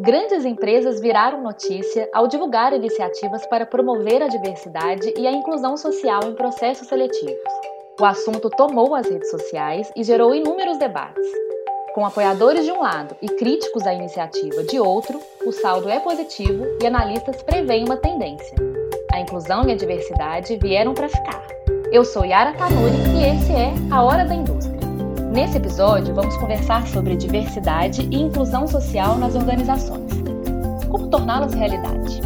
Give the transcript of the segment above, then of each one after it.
Grandes empresas viraram notícia ao divulgar iniciativas para promover a diversidade e a inclusão social em processos seletivos. O assunto tomou as redes sociais e gerou inúmeros debates. Com apoiadores de um lado e críticos à iniciativa de outro, o saldo é positivo e analistas preveem uma tendência. A inclusão e a diversidade vieram para ficar. Eu sou Yara Tanuri e esse é A Hora da Indústria. Nesse episódio, vamos conversar sobre diversidade e inclusão social nas organizações. Como torná-las realidade?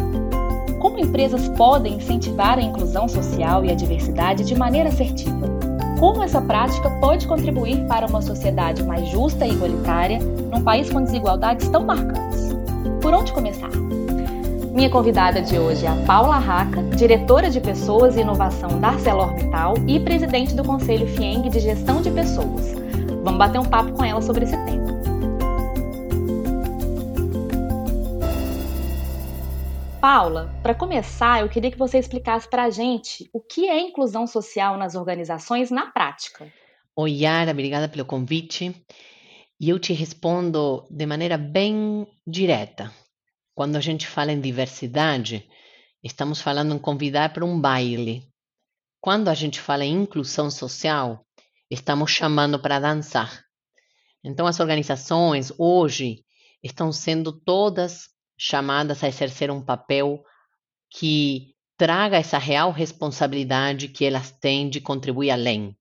Como empresas podem incentivar a inclusão social e a diversidade de maneira assertiva? Como essa prática pode contribuir para uma sociedade mais justa e igualitária num país com desigualdades tão marcantes? Por onde começar? Minha convidada de hoje é a Paula Raca, diretora de Pessoas e Inovação da ArcelorMittal e presidente do Conselho FIENG de Gestão de Pessoas. Vamos bater um papo com ela sobre esse tema. Paula, para começar, eu queria que você explicasse para a gente o que é inclusão social nas organizações na prática. Oi, Yara, obrigada pelo convite. E eu te respondo de maneira bem direta. Quando a gente fala em diversidade, estamos falando em convidar para um baile. Quando a gente fala em inclusão social, estamos chamando para dançar. Então, as organizações hoje estão sendo todas chamadas a exercer um papel que traga essa real responsabilidade que elas têm de contribuir além.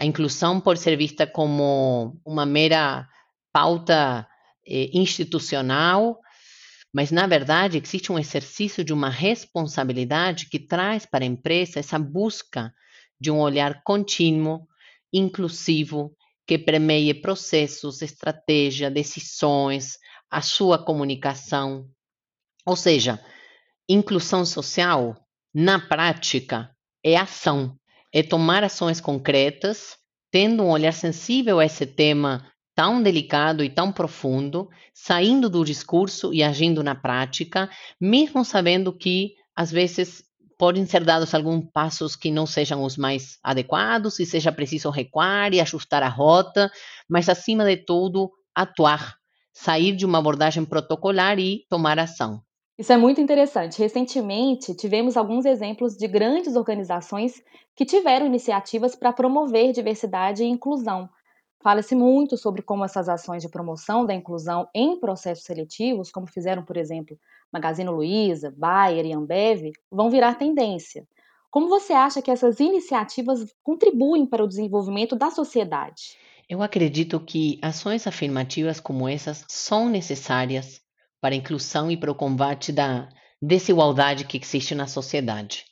A inclusão pode ser vista como uma mera pauta eh, institucional, mas na verdade existe um exercício de uma responsabilidade que traz para a empresa essa busca de um olhar contínuo inclusivo que permeie processos, estratégia, decisões, a sua comunicação. Ou seja, inclusão social, na prática, é ação, é tomar ações concretas, tendo um olhar sensível a esse tema tão delicado e tão profundo, saindo do discurso e agindo na prática, mesmo sabendo que às vezes podem ser dados alguns passos que não sejam os mais adequados e seja preciso recuar e ajustar a rota, mas acima de tudo, atuar, sair de uma abordagem protocolar e tomar ação. Isso é muito interessante. Recentemente, tivemos alguns exemplos de grandes organizações que tiveram iniciativas para promover diversidade e inclusão. Fala-se muito sobre como essas ações de promoção da inclusão em processos seletivos, como fizeram, por exemplo, Magazine Luiza, Bayer e Ambev, vão virar tendência. Como você acha que essas iniciativas contribuem para o desenvolvimento da sociedade? Eu acredito que ações afirmativas como essas são necessárias para a inclusão e para o combate da desigualdade que existe na sociedade.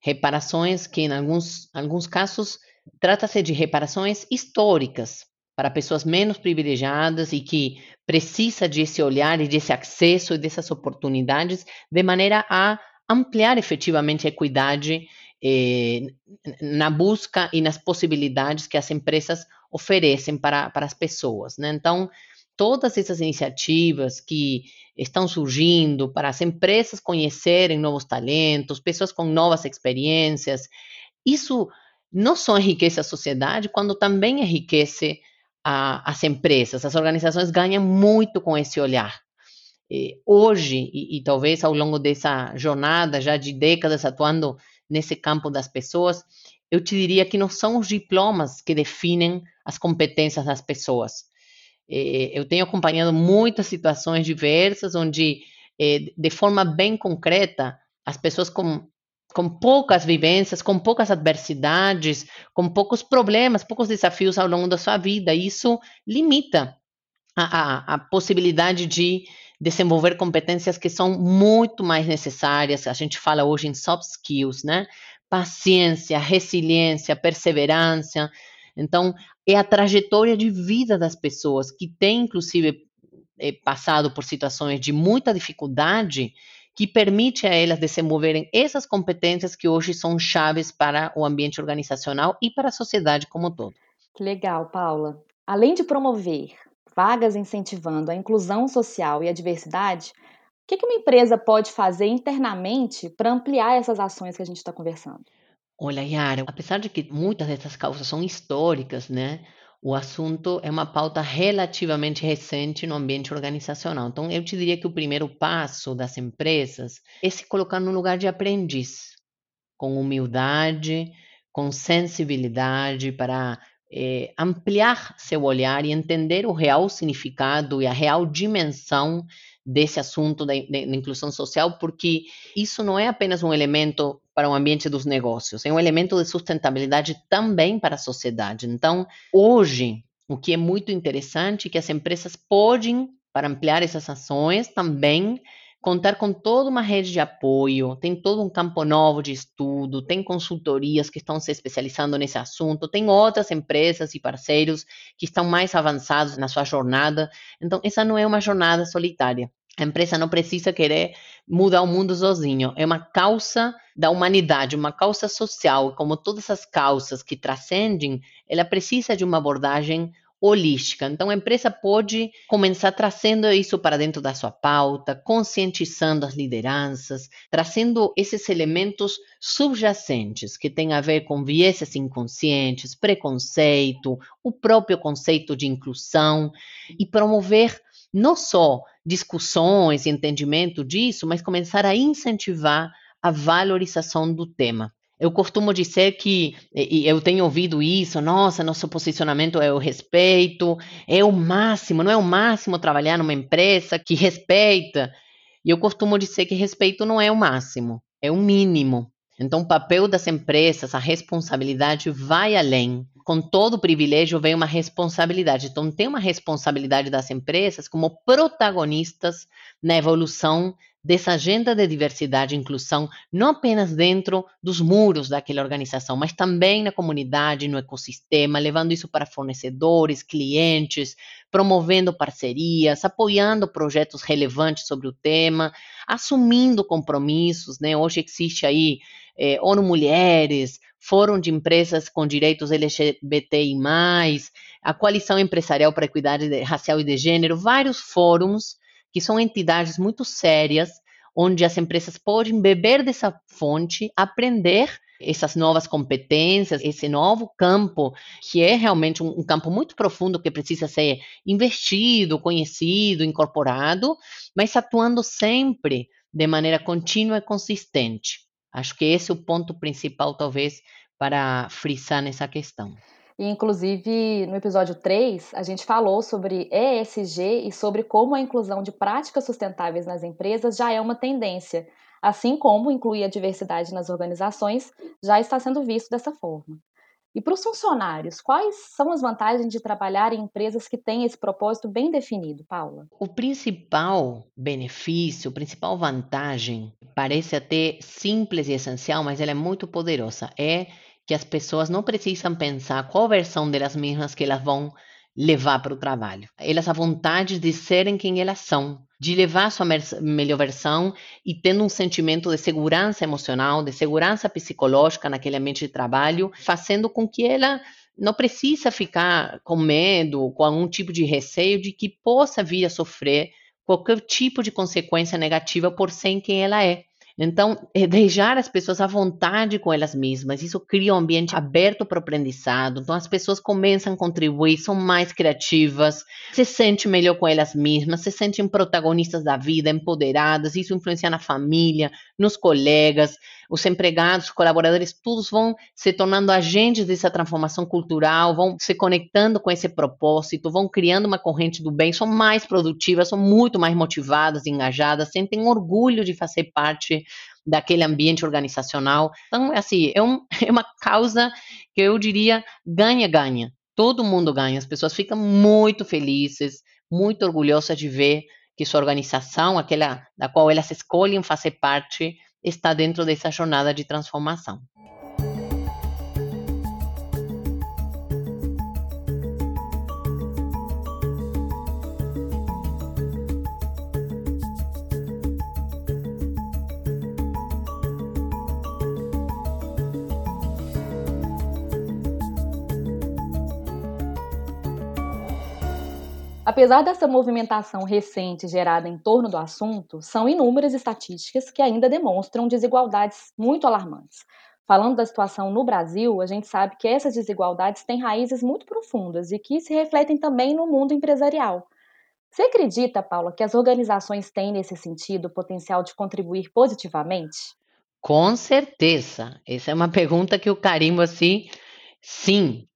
Reparações que, em alguns, alguns casos, trata-se de reparações históricas para pessoas menos privilegiadas e que precisa desse olhar e desse acesso e dessas oportunidades de maneira a ampliar efetivamente a equidade eh, na busca e nas possibilidades que as empresas oferecem para, para as pessoas. Né? Então, todas essas iniciativas que estão surgindo para as empresas conhecerem novos talentos, pessoas com novas experiências, isso não só enriquece a sociedade, quando também enriquece a, as empresas, as organizações ganham muito com esse olhar. E hoje, e, e, talvez ao longo dessa jornada, já de décadas atuando nesse campo das pessoas, eu te diria que não são os diplomas que definem as competências das pessoas. eu tenho acompanhado muitas situações diversas onde, de forma bem concreta, as pessoas com com poucas vivências, com poucas adversidades, com poucos problemas, poucos desafios ao longo da sua vida. Isso limita a, a, a possibilidade de desenvolver competências que são muito mais necessárias. A gente fala hoje em soft skills, né? Paciência, resiliência, perseverança. Então, é a trajetória de vida das pessoas que têm, inclusive, eh, passado por situações de muita dificuldade que permite a elas desenvolverem essas competências que hoje são chaves para o ambiente organizacional e para a sociedade como um todo. Que legal, Paula. Além de promover vagas incentivando a inclusão social e a diversidade, o que uma empresa pode fazer internamente para ampliar essas ações que a gente está conversando? Olha, Yara, apesar de que muitas dessas causas são históricas, né? O assunto é uma pauta relativamente recente no ambiente organizacional. Então, eu te diria que o primeiro passo das empresas é se colocar no lugar de aprendiz, com humildade, com sensibilidade para é, ampliar seu olhar e entender o real significado e a real dimensão desse assunto da, da, inclusão social, porque isso não é apenas um elemento para o ambiente dos negócios, é um elemento de sustentabilidade também para a sociedade. Então, hoje, o que é muito interessante é que as empresas podem, para ampliar essas ações, também contar com toda uma rede de apoio, tem todo um campo novo de estudo, tem consultorias que estão se especializando nesse assunto, tem outras empresas e parceiros que estão mais avançados na sua jornada. Então, essa não é uma jornada solitária. A empresa não precisa querer mudar o mundo sozinho. É uma causa da humanidade, uma causa social. Como todas as causas que transcendem, ela precisa de uma abordagem holística. Então, a empresa pode começar trazendo isso para dentro da sua pauta, conscientizando as lideranças, trazendo esses elementos subjacentes que têm a ver com vieses inconscientes, preconceito, o próprio conceito de inclusão e promover não só discussões e entendimento disso, mas começar a incentivar a valorização do tema. Eu costumo dizer que, e eu tenho ouvido isso, nossa, nosso posicionamento é o respeito, é o máximo, não é o máximo trabalhar numa empresa que respeita. E eu costumo dizer que respeito não é o máximo, é o mínimo. Então, o papel das empresas, a responsabilidade vai além. Com todo privilégio vem uma responsabilidade. Então, tem uma responsabilidade das empresas como protagonistas na evolução dessa agenda de diversidade e inclusão, não apenas dentro dos muros daquela organização, mas também na comunidade, no ecossistema, levando isso para fornecedores, clientes, promovendo parcerias, apoiando projetos relevantes sobre o tema, assumindo compromissos, né? Hoje existe aí eh, ONU Mulheres, Fórum de Empresas com Direitos LGBTI+, a Coalição Empresarial para a Equidade Racial e de Gênero, vários fóruns que são entidades muito sérias, onde as empresas podem beber dessa fonte, aprender essas novas competências, esse novo campo, que é realmente um, um, campo muito profundo que precisa ser investido, conhecido, incorporado, mas atuando sempre de maneira contínua e consistente. Acho que esse é o ponto principal, talvez, para frisar nessa questão. Inclusive, no episódio 3, a gente falou sobre ESG e sobre como a inclusão de práticas sustentáveis nas empresas já é uma tendência, assim como incluir a diversidade nas organizações já está sendo visto dessa forma. E para os funcionários, quais são as vantagens de trabalhar em empresas que têm esse propósito bem definido, Paula? O principal benefício, a principal vantagem, parece até simples e essencial, mas ela é muito poderosa, é que as pessoas não precisam pensar qual versão delas mesmas que elas vão levar para o trabalho. Elas a vontade de serem quem elas são, de levar sua melhor versão e tendo um sentimento de segurança emocional, de segurança psicológica naquele ambiente de trabalho, fazendo com que ela não precisa ficar com medo, com algum tipo de receio de que possa vir a sofrer qualquer tipo de consequência negativa por ser quem ela é. Então, é deixar as pessoas à vontade com elas mesmas, isso cria um ambiente aberto para o aprendizado. Então, as pessoas começam a contribuir, são mais criativas, se sentem melhor com elas mesmas, se sentem protagonistas da vida, empoderadas. Isso influencia na família, nos colegas os empregados, os colaboradores, todos vão se tornando agentes dessa transformação cultural, vão se conectando com esse propósito, vão criando uma corrente do bem, são mais produtivas, são muito mais motivadas, engajadas, sentem orgulho de fazer parte daquele ambiente organizacional. Então, assim, é, um, é uma causa que eu diria ganha-ganha. Todo mundo ganha, as pessoas ficam muito felizes, muito orgulhosas de ver que sua organização, aquela da qual elas escolhem fazer parte, está dentro dessa jornada de transformação. Apesar dessa movimentação recente gerada em torno do assunto, são inúmeras estatísticas que ainda demonstram desigualdades muito alarmantes. falando da situação no Brasil, a gente sabe que essas desigualdades têm raízes muito profundas e que se refletem também no mundo empresarial. Você acredita, Paula, que as organizações têm, nesse sentido, o potencial de contribuir positivamente? Com certeza. Essa é uma pergunta que eu carimbo assim. Sim,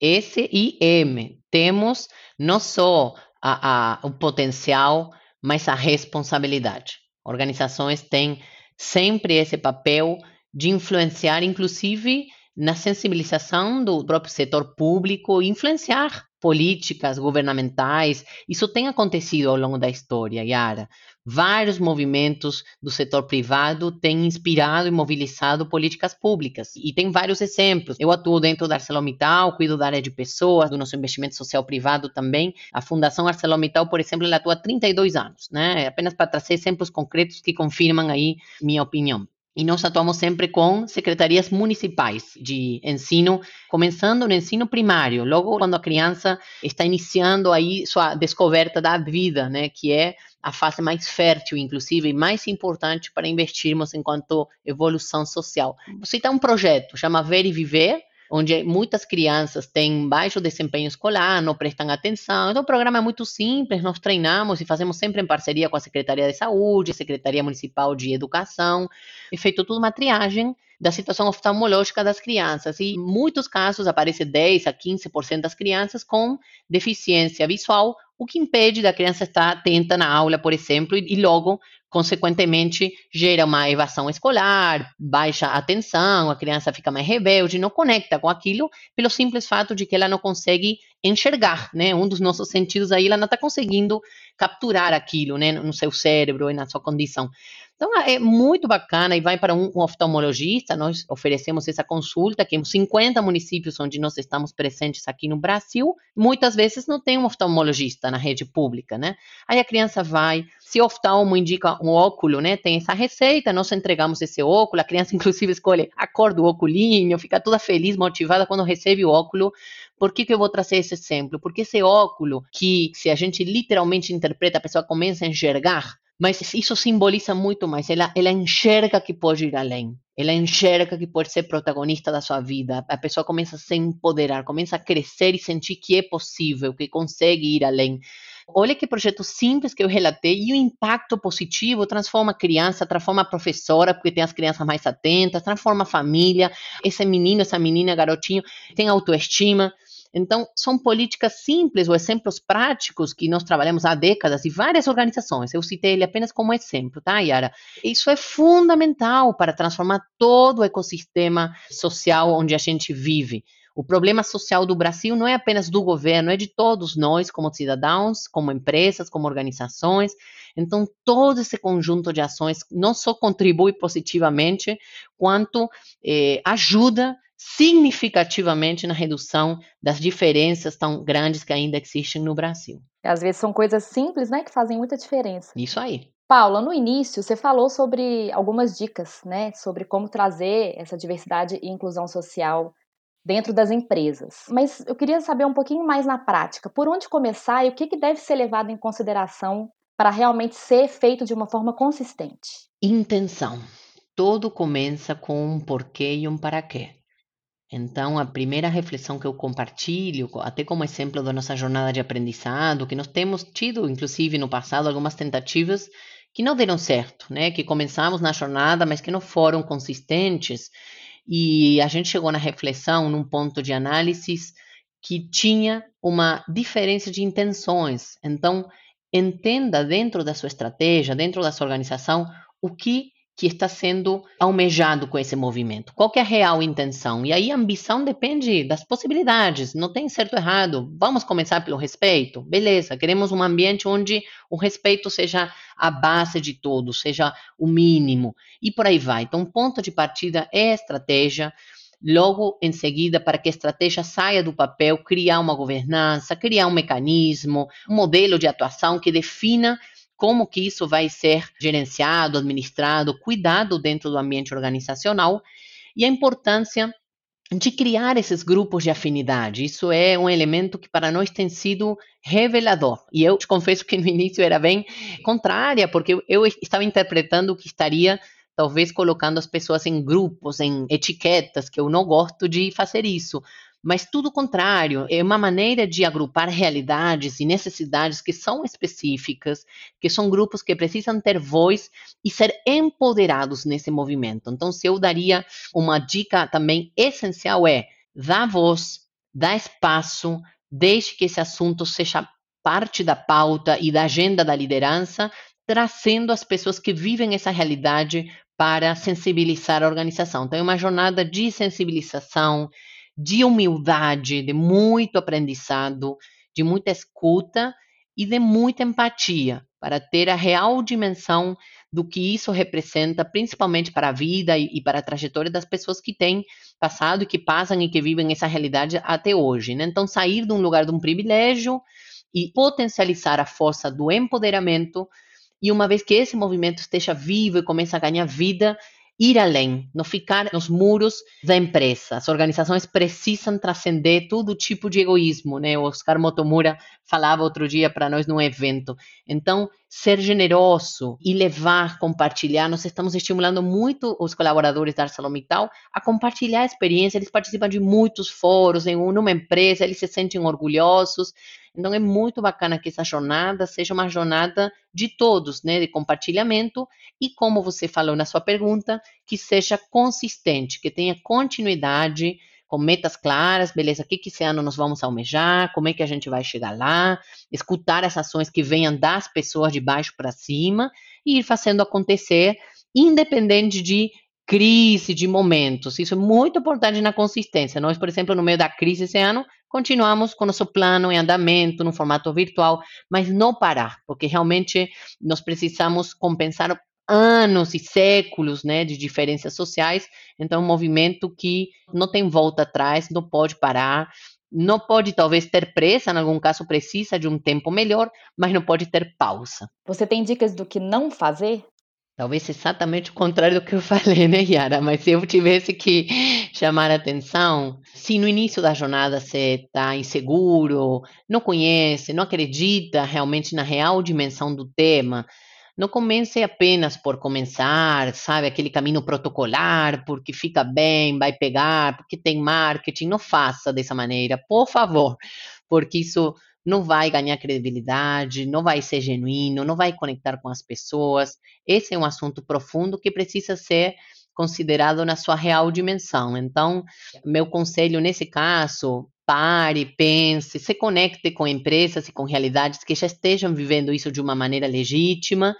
S e M. Temos não só a, a, o potencial, mas a responsabilidade. Organizações têm sempre esse papel de influenciar, inclusive na sensibilização do próprio setor público, influenciar políticas governamentais. Isso tem acontecido ao longo da história, Yara. Vários movimentos do setor privado têm inspirado e mobilizado políticas públicas. E tem vários exemplos. Eu atuo dentro da ArcelorMittal, cuido da área de pessoas, do nosso investimento social privado também. A Fundação ArcelorMittal, por exemplo, ela atua há 32 anos, né? Apenas para trazer exemplos concretos que confirmam aí minha opinião. E nós atuamos sempre com secretarias municipais de ensino, começando no ensino primário, logo quando a criança está iniciando aí sua descoberta da vida, né, que é a fase mais fértil, inclusive, e mais importante para investirmos enquanto evolução social. Você tem um projeto, chama Ver e Viver, onde muitas crianças têm baixo desempenho escolar, não prestam atenção. Então, o programa é muito simples, nós treinamos e fazemos sempre em parceria com a Secretaria de Saúde, Secretaria Municipal de Educação, e feito tudo uma triagem da situação oftalmológica das crianças. E em muitos casos aparece 10 a 15% das crianças com deficiência visual, o que impede da criança estar atenta na aula, por exemplo, e, e logo consequentemente gera uma evasão escolar, baixa atenção, a criança fica mais rebelde, não conecta com aquilo pelo simples fato de que ela não consegue enxergar, né? Um dos nossos sentidos aí, ela não está conseguindo capturar aquilo, né? No seu cérebro e na sua condição. Então é muito bacana e vai para um, um, oftalmologista. Nós oferecemos essa consulta que em 50 municípios onde nós estamos presentes aqui no Brasil, muitas vezes não tem um oftalmologista na rede pública, né? Aí a criança vai, se o oftalmo indica um óculo, né? Tem essa receita, nós entregamos esse óculo, a criança inclusive escolhe a cor do óculinho, fica toda feliz, motivada quando recebe o óculo. Por que, que eu vou trazer esse exemplo? Porque esse óculo, que se a gente literalmente interpreta, a pessoa começa a enxergar, mas isso simboliza muito mais. Ela, ela enxerga que pode ir além. Ela enxerga que pode ser protagonista da sua vida. A pessoa começa a se empoderar, começa a crescer e sentir que é possível, que consegue ir além. Olha que projeto simples que eu relatei e o impacto positivo transforma a criança, transforma a professora, porque tem as crianças mais atentas, transforma a família. Esse menino, essa menina, garotinho, tem autoestima. Então, são políticas simples ou exemplos práticos que nós trabalhamos há décadas e várias organizações. Eu citei ele apenas como exemplo, tá, Yara? Isso é fundamental para transformar todo o ecossistema social onde a gente vive. O problema social do Brasil não é apenas do governo, é de todos nós, como cidadãos, como empresas, como organizações. Então, todo esse conjunto de ações não só contribui positivamente, quanto eh, ajuda significativamente na redução das diferenças tão grandes que ainda existem no Brasil. Às vezes são coisas simples, né, que fazem muita diferença. Isso aí. Paula, no início você falou sobre algumas dicas, né, sobre como trazer essa diversidade e inclusão social dentro das empresas. Mas eu queria saber um pouquinho mais na prática, por onde começar e o que, que deve ser levado em consideração para realmente ser feito de uma forma consistente? Intenção. Tudo começa com um porquê e um para quê. Então, a primeira reflexão que eu compartilho, até como exemplo da nossa jornada de aprendizado, que nós temos tido, inclusive no passado, algumas tentativas que não deram certo, né? Que começamos na jornada, mas que não foram consistentes. E a gente chegou na reflexão, num ponto de análise, que tinha uma diferença de intenções. Então, entenda dentro da sua estratégia, dentro da sua organização, o que que está sendo almejado com esse movimento? Qual é a real intenção? E aí a ambição depende das possibilidades, não tem certo ou errado. Vamos começar pelo respeito? Beleza, queremos um ambiente onde o respeito seja a base de tudo, seja o mínimo, e por aí vai. Então, ponto de partida é a estratégia. Logo em seguida, para que a estratégia saia do papel, criar uma governança, criar um mecanismo, um modelo de atuação que defina como que isso vai ser gerenciado, administrado, cuidado dentro do ambiente organizacional e a importância de criar esses grupos de afinidade. Isso é um elemento que para nós tem sido revelador. E eu te confesso que no início era bem contrária, porque eu estava interpretando que estaria talvez colocando as pessoas em grupos, em etiquetas, que eu não gosto de fazer isso. Mas tudo contrário, é uma maneira de agrupar realidades e necessidades que são específicas, que são grupos que precisam ter voz e ser empoderados nesse movimento. Então, se eu daria uma dica também essencial é dá voz, dá espaço, deixe que esse assunto seja parte da pauta e da agenda da liderança, trazendo as pessoas que vivem essa realidade para sensibilizar a organização. Então, é uma jornada de sensibilização, de humildade, de muito aprendizado, de muita escuta e de muita empatia, para ter a real dimensão do que isso representa, principalmente para a vida e, e, para a trajetória das pessoas que têm passado e que passam e que vivem essa realidade até hoje. Né? Então, sair de um lugar de um privilégio e potencializar a força do empoderamento, e uma vez que esse movimento esteja vivo e comece a ganhar vida, ir além, não ficar nos muros da empresa. As organizações precisam transcender todo tipo de egoísmo, né? O Oscar Motomura falava outro dia para nós num evento. Então, ser generoso e levar, compartilhar, nós estamos estimulando muito os colaboradores da ArcelorMittal a compartilhar a experiência, eles participam de muitos fóruns, em uma empresa, eles se sentem orgulhosos, então é muito bacana que essa jornada seja uma jornada de todos, né, de compartilhamento e como você falou na sua pergunta, que seja consistente, que tenha continuidade, com metas claras, beleza, o que, que esse ano nós vamos almejar, como é que a gente vai chegar lá, escutar as ações que venham das pessoas de baixo para cima e ir fazendo acontecer, independente de crise, de momentos. Isso é muito importante na consistência. Nós, por exemplo, no meio da crise esse ano, continuamos com nosso plano em andamento, no formato virtual, mas não parar, porque realmente nós precisamos compensar anos e séculos né, de diferenças sociais. Então, um movimento que não tem volta atrás, não pode parar, não pode talvez ter pressa, em algum caso precisa de um tempo melhor, mas não pode ter pausa. Você tem dicas do que não fazer? Talvez exatamente o contrário do que eu falei, né, Yara? Mas se eu tivesse que chamar atenção, se no início da jornada você está inseguro, não conhece, não acredita realmente na real dimensão do tema, não comece apenas por começar, sabe, aquele caminho protocolar, porque fica bem, vai pegar, porque tem marketing. Não faça dessa maneira, por favor, porque isso não vai ganhar credibilidade, não vai ser genuíno, não vai conectar com as pessoas. Esse é um assunto profundo que precisa ser considerado na sua real dimensão. Então, meu conselho nesse caso, pare, pense, se conecte com empresas e com realidades que já estejam vivendo isso de uma maneira legítima.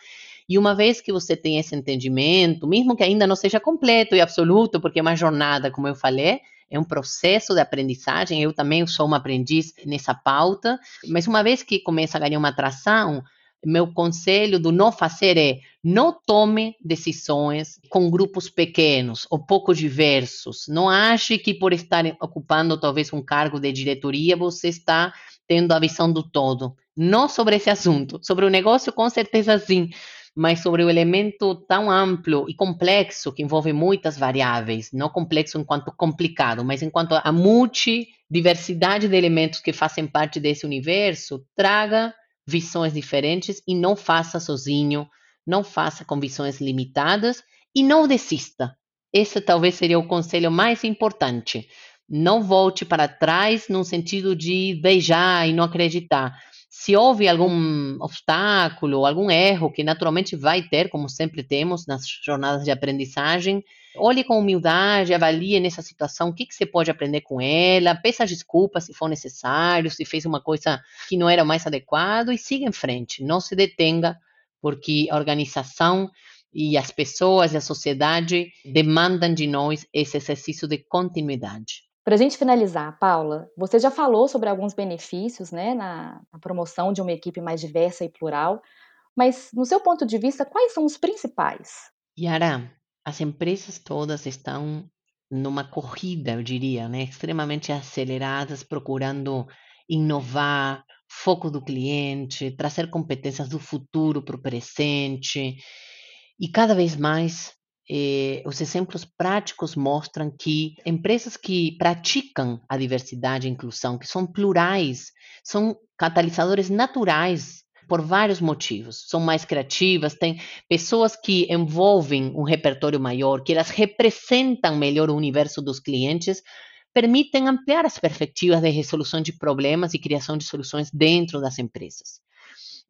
E uma vez que você tem esse entendimento, mesmo que ainda não seja completo e absoluto, porque é uma jornada, como eu falei, é um processo de aprendizagem. Eu também sou uma aprendiz nessa pauta, mas uma vez que começa a ganhar uma atração, meu conselho do não fazer é não tome decisões com grupos pequenos ou pouco diversos. Não ache que por estar ocupando talvez um cargo de diretoria você está tendo a visão do todo. Não sobre esse assunto. Sobre o negócio, com certeza sim mas sobre o elemento tão amplo e complexo que envolve muitas variáveis, não complexo enquanto complicado, mas enquanto a multidiversidade de elementos que fazem parte desse universo, traga visões diferentes e não faça sozinho, não faça com visões limitadas e não desista. Esse talvez seria o conselho mais importante. Não volte para trás no sentido de beijar e não acreditar se houve algum obstáculo, algum erro, que naturalmente vai ter, como sempre temos nas jornadas de aprendizagem, olhe com humildade, avalie nessa situação o que, que você pode aprender com ela, peça desculpas se for necessário, se fez uma coisa que não era mais adequado e siga em frente, não se detenga, porque a organização e as pessoas e a sociedade demandam de nós esse exercício de continuidade. Para a gente finalizar, Paula, você já falou sobre alguns benefícios né, na, na, promoção de uma equipe mais diversa e plural, mas, no seu ponto de vista, quais são os principais? Yara, as empresas todas estão numa corrida, eu diria, né, extremamente aceleradas, procurando inovar, foco do cliente, trazer competências do futuro para o presente. E cada vez mais eh, os exemplos práticos mostram que empresas que praticam a diversidade e a inclusão, que são plurais, são catalisadores naturais por vários motivos. São mais criativas, têm pessoas que envolvem um repertório maior, que elas representam melhor o universo dos clientes, permitem ampliar as perspectivas de resolução de problemas e criação de soluções dentro das empresas.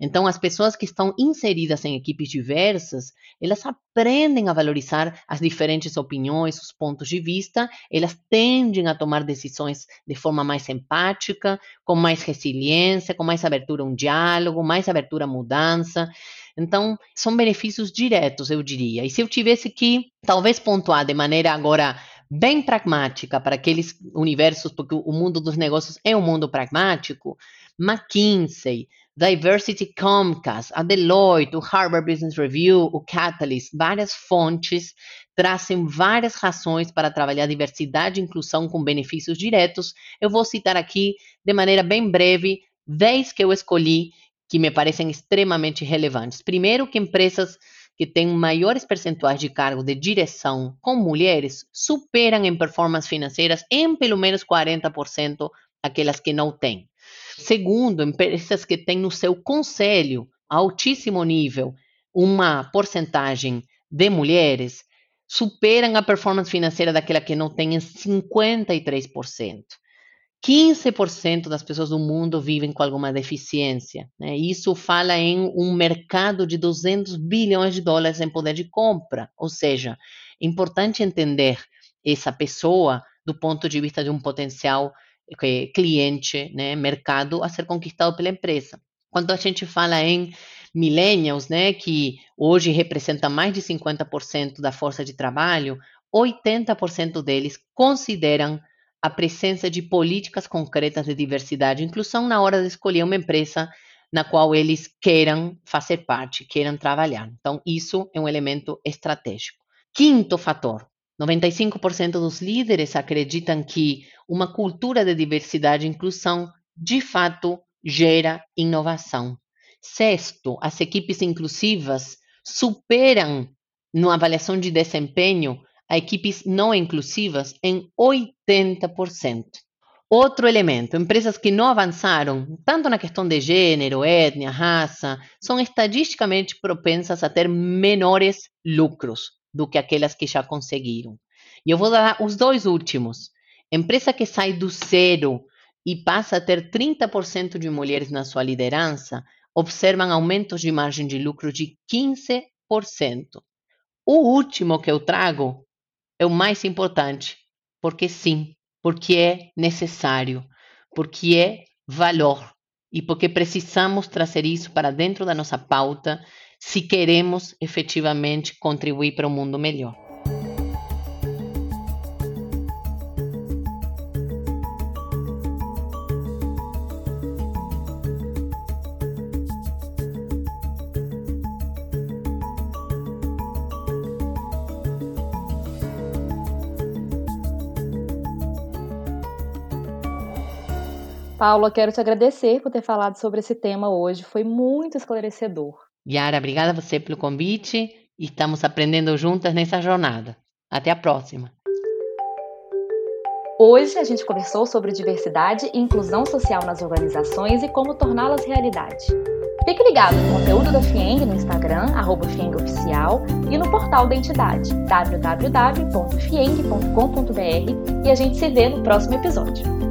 Então, as pessoas que estão inseridas em equipes diversas, elas aprendem a valorizar as diferentes opiniões, os pontos de vista, elas tendem a tomar decisões de forma mais empática, com mais resiliência, com mais abertura a um diálogo, mais abertura à mudança. Então, são benefícios diretos, eu diria. E se eu tivesse que, talvez, pontuar de maneira agora bem pragmática para aqueles universos, porque o mundo dos negócios é um mundo pragmático, McKinsey, Diversity Comcast, a Deloitte, o Harvard Business Review, o Catalyst, várias fontes trazem várias razões para trabalhar diversidade e inclusão com benefícios diretos. Eu vou citar aqui de maneira bem breve 10 que eu escolhi que me parecem extremamente relevantes. Primeiro, que empresas que têm maiores percentuais de cargo de direção com mulheres superam em performance financeiras em pelo menos 40% aquelas que não têm. Segundo, empresas que têm no seu conselho, altíssimo nível, uma porcentagem de mulheres, superam a performance financeira daquela que não tem em 53%. 15% das pessoas do mundo vivem com alguma deficiência. Né? Isso fala em um mercado de 200 bilhões de dólares em poder de compra. Ou seja, é importante entender essa pessoa do ponto de vista de um potencial cliente, né, mercado a ser conquistado pela empresa. Quando a gente fala em millennials, né, que hoje representa mais de 50% da força de trabalho, 80% deles consideram a presença de políticas concretas de diversidade e inclusão na hora de escolher uma empresa na qual eles queiram fazer parte, queiram trabalhar. Então, isso é um elemento estratégico. Quinto fator, 95% dos líderes acreditam que uma cultura de diversidade e inclusão de fato gera inovação. Sexto, as equipes inclusivas superam na avaliação de desempenho a equipes não inclusivas em 80%. Outro elemento, empresas que não avançaram, tanto na questão de gênero, etnia, raça, são estadisticamente propensas a ter menores lucros do que aquelas que já conseguiram. E eu vou dar os dois últimos. Empresa que sai do zero e passa a ter 30% de mulheres na sua liderança, observam aumentos de margem de lucro de 15%. O último que eu trago é o mais importante, porque sim, porque é necessário, porque é valor e porque precisamos trazer isso para dentro da nossa pauta se queremos efetivamente contribuir para um mundo melhor. Paula, quero te agradecer por ter falado sobre esse tema hoje. Foi muito esclarecedor. Yara, obrigada a você pelo convite e estamos aprendendo juntas nessa jornada. Até a próxima. Hoje a gente conversou sobre diversidade e inclusão social nas organizações e como torná-las realidade. Fique ligado no conteúdo da FIENG no Instagram, arroba Oficial, e no portal da entidade, www.fieng.com.br, e a gente se vê no próximo episódio.